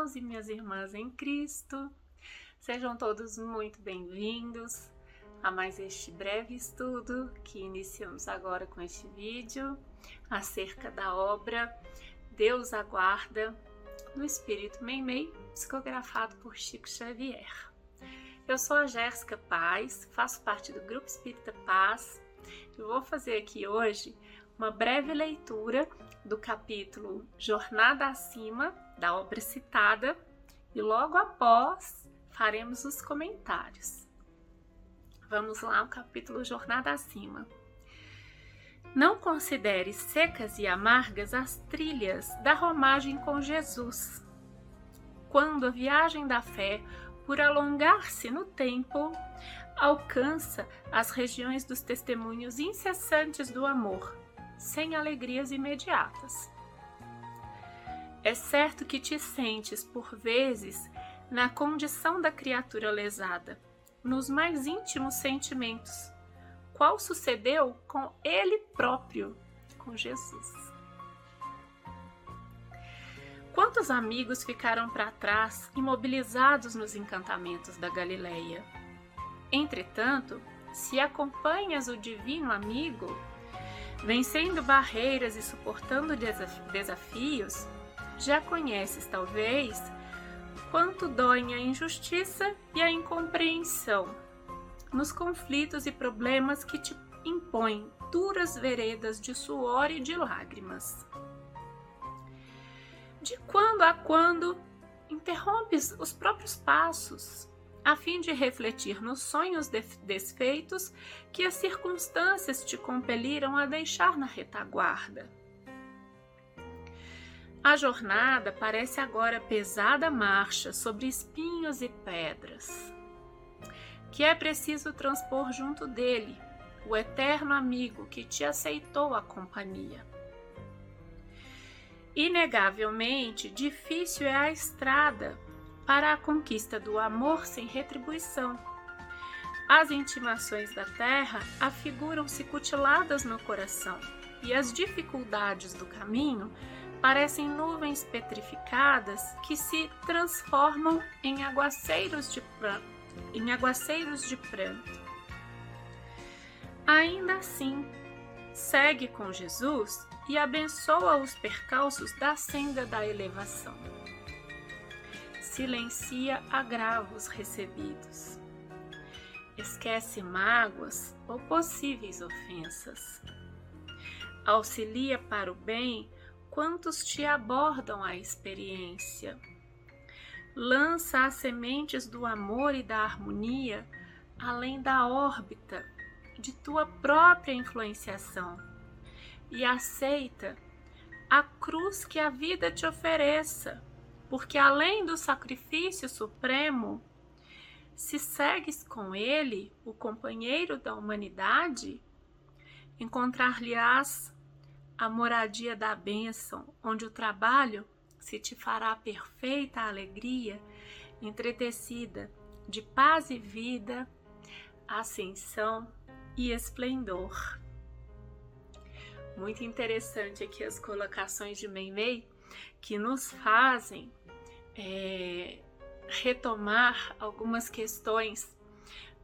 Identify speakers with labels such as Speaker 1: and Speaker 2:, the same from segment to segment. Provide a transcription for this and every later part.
Speaker 1: irmãos e minhas irmãs em Cristo. Sejam todos muito bem-vindos a mais este breve estudo que iniciamos agora com este vídeo acerca da obra Deus Aguarda no Espírito Meimei, psicografado por Chico Xavier. Eu sou a Jéssica Paz, faço parte do Grupo Espírita Paz e vou fazer aqui hoje uma breve leitura do capítulo Jornada Acima, da obra citada, e logo após faremos os comentários. Vamos lá, o capítulo Jornada Acima. Não considere secas e amargas as trilhas da romagem com Jesus. Quando a viagem da fé, por alongar-se no tempo, alcança as regiões dos testemunhos incessantes do amor, sem alegrias imediatas. É certo que te sentes, por vezes, na condição da criatura lesada, nos mais íntimos sentimentos, qual sucedeu com ele próprio, com Jesus. Quantos amigos ficaram para trás, imobilizados nos encantamentos da Galileia? Entretanto, se acompanhas o divino amigo, Vencendo barreiras e suportando desafios, já conheces talvez quanto doem a injustiça e a incompreensão nos conflitos e problemas que te impõem duras veredas de suor e de lágrimas. De quando a quando interrompes os próprios passos a fim de refletir nos sonhos desfeitos que as circunstâncias te compeliram a deixar na retaguarda. A jornada parece agora pesada marcha sobre espinhos e pedras, que é preciso transpor junto dele, o eterno amigo que te aceitou a companhia. Inegavelmente, difícil é a estrada para a conquista do amor sem retribuição. As intimações da terra afiguram-se cutiladas no coração, e as dificuldades do caminho parecem nuvens petrificadas que se transformam em aguaceiros de pranto. Em aguaceiros de pranto. Ainda assim, segue com Jesus e abençoa os percalços da senda da elevação silencia agravos recebidos. Esquece mágoas ou possíveis ofensas. Auxilia para o bem quantos te abordam a experiência. Lança as sementes do amor e da harmonia além da órbita de tua própria influenciação e aceita a cruz que a vida te ofereça porque além do sacrifício supremo, se segues com ele, o companheiro da humanidade, encontrar-lhe-ás a moradia da bênção, onde o trabalho se te fará perfeita alegria, entretecida de paz e vida, ascensão e esplendor. Muito interessante aqui as colocações de Meimei que nos fazem é, retomar algumas questões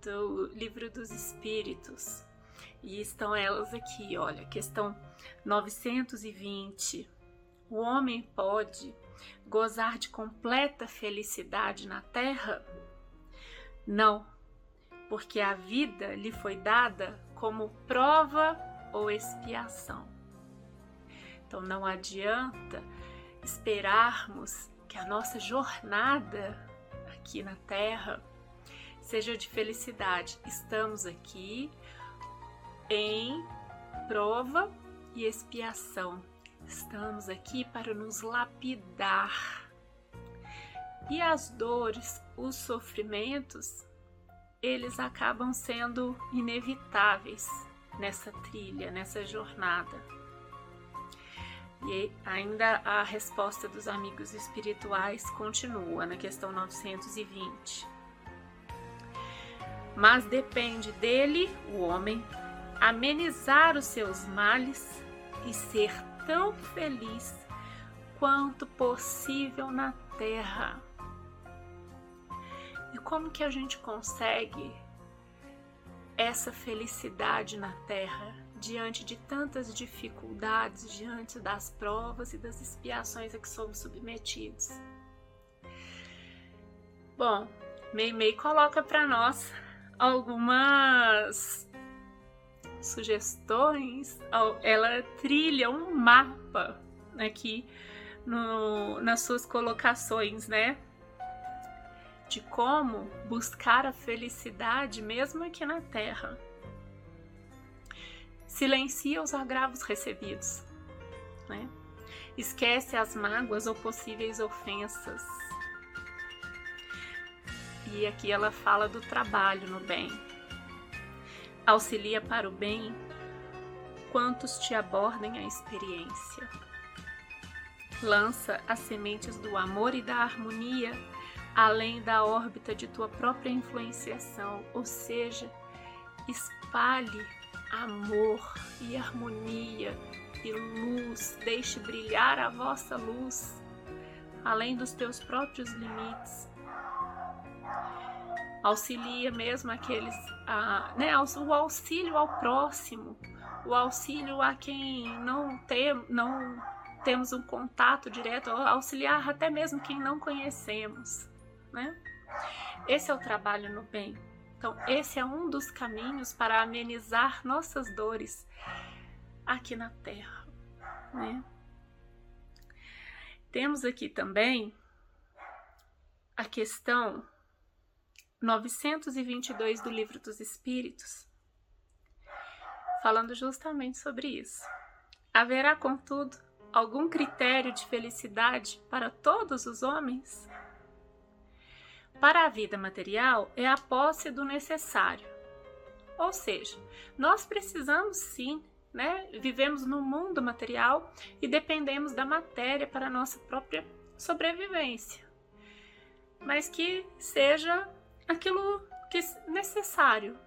Speaker 1: do livro dos Espíritos. E estão elas aqui, olha, questão 920. O homem pode gozar de completa felicidade na terra? Não, porque a vida lhe foi dada como prova ou expiação. Então não adianta esperarmos que a nossa jornada aqui na Terra seja de felicidade. Estamos aqui em prova e expiação. Estamos aqui para nos lapidar. E as dores, os sofrimentos, eles acabam sendo inevitáveis nessa trilha, nessa jornada. E ainda a resposta dos amigos espirituais continua na questão 920. Mas depende dele, o homem, amenizar os seus males e ser tão feliz quanto possível na terra. E como que a gente consegue essa felicidade na terra diante de tantas dificuldades, diante das provas e das expiações a que somos submetidos? Bom, Meimei coloca para nós algumas sugestões. Ela trilha um mapa aqui no, nas suas colocações, né? De como buscar a felicidade mesmo aqui na Terra. Silencia os agravos recebidos, né? Esquece as mágoas ou possíveis ofensas. E aqui ela fala do trabalho no bem. Auxilia para o bem quantos te abordem a experiência lança as sementes do amor e da harmonia além da órbita de tua própria influenciação, ou seja, espalhe amor e harmonia e luz, deixe brilhar a vossa luz além dos teus próprios limites. Auxilia mesmo aqueles, a, né, o auxílio ao próximo, o auxílio a quem não tem, não temos um contato direto, auxiliar até mesmo quem não conhecemos, né? Esse é o trabalho no bem. Então, esse é um dos caminhos para amenizar nossas dores aqui na Terra, né? Temos aqui também a questão 922 do Livro dos Espíritos, falando justamente sobre isso. Haverá, contudo, algum critério de felicidade para todos os homens? Para a vida material, é a posse do necessário. Ou seja, nós precisamos sim, né? Vivemos no mundo material e dependemos da matéria para a nossa própria sobrevivência. Mas que seja aquilo que é necessário,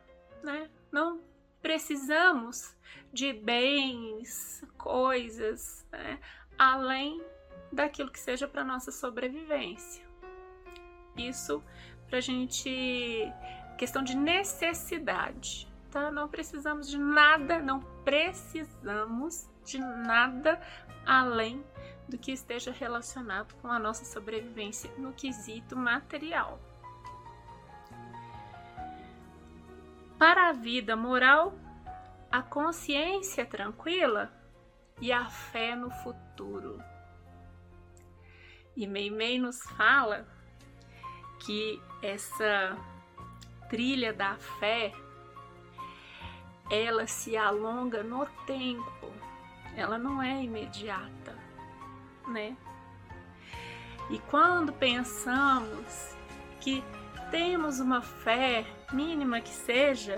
Speaker 1: né? Não precisamos de bens, coisas, né? além daquilo que seja para nossa sobrevivência. Isso para gente questão de necessidade, tá? Não precisamos de nada, não precisamos de nada além do que esteja relacionado com a nossa sobrevivência no quesito material. Para a vida moral, a consciência tranquila e a fé no futuro. E Meimei nos fala que essa trilha da fé ela se alonga no tempo, ela não é imediata, né? E quando pensamos que temos uma fé mínima que seja,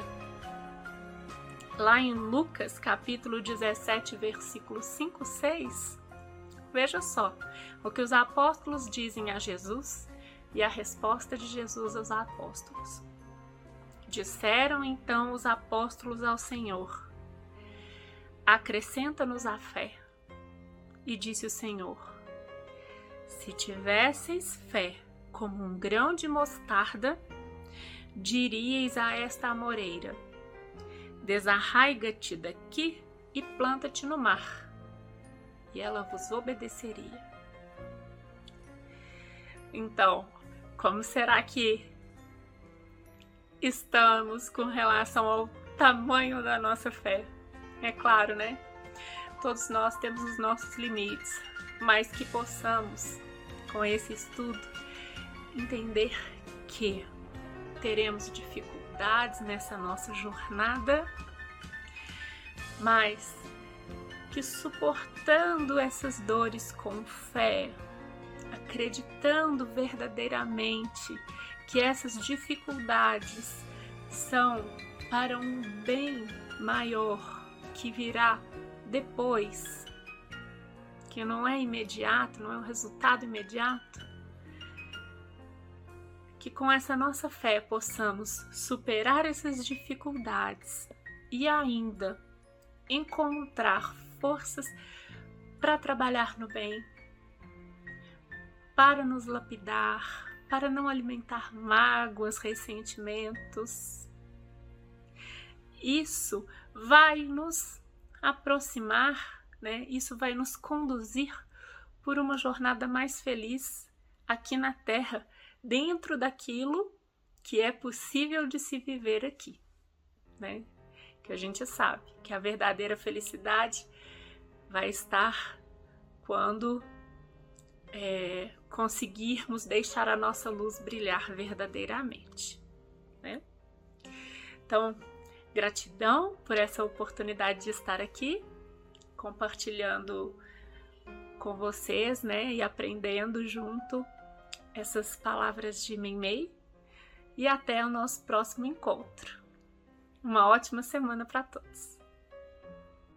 Speaker 1: lá em Lucas capítulo 17, versículo 5, 6, veja só o que os apóstolos dizem a Jesus e a resposta de Jesus aos apóstolos. Disseram então os apóstolos ao Senhor: Acrescenta-nos a fé. E disse o Senhor: Se tivesseis fé como um grão de mostarda, diríeis a esta amoreira: Desarraiga-te daqui e planta-te no mar, e ela vos obedeceria. Então, como será que estamos com relação ao tamanho da nossa fé? É claro, né? Todos nós temos os nossos limites, mas que possamos, com esse estudo, entender que teremos dificuldades nessa nossa jornada, mas que suportando essas dores com fé, acreditando verdadeiramente que essas dificuldades são para um bem maior que virá depois, que não é imediato, não é um resultado imediato, que com essa nossa fé possamos superar essas dificuldades e ainda encontrar forças para trabalhar no bem, para nos lapidar, para não alimentar mágoas, ressentimentos. Isso vai nos aproximar, né? Isso vai nos conduzir por uma jornada mais feliz aqui na Terra, dentro daquilo que é possível de se viver aqui, né? Que a gente sabe que a verdadeira felicidade vai estar quando é, conseguirmos deixar a nossa luz brilhar verdadeiramente, né? Então, gratidão por essa oportunidade de estar aqui compartilhando com vocês, né, e aprendendo junto essas palavras de Mei e até o nosso próximo encontro. Uma ótima semana para todos.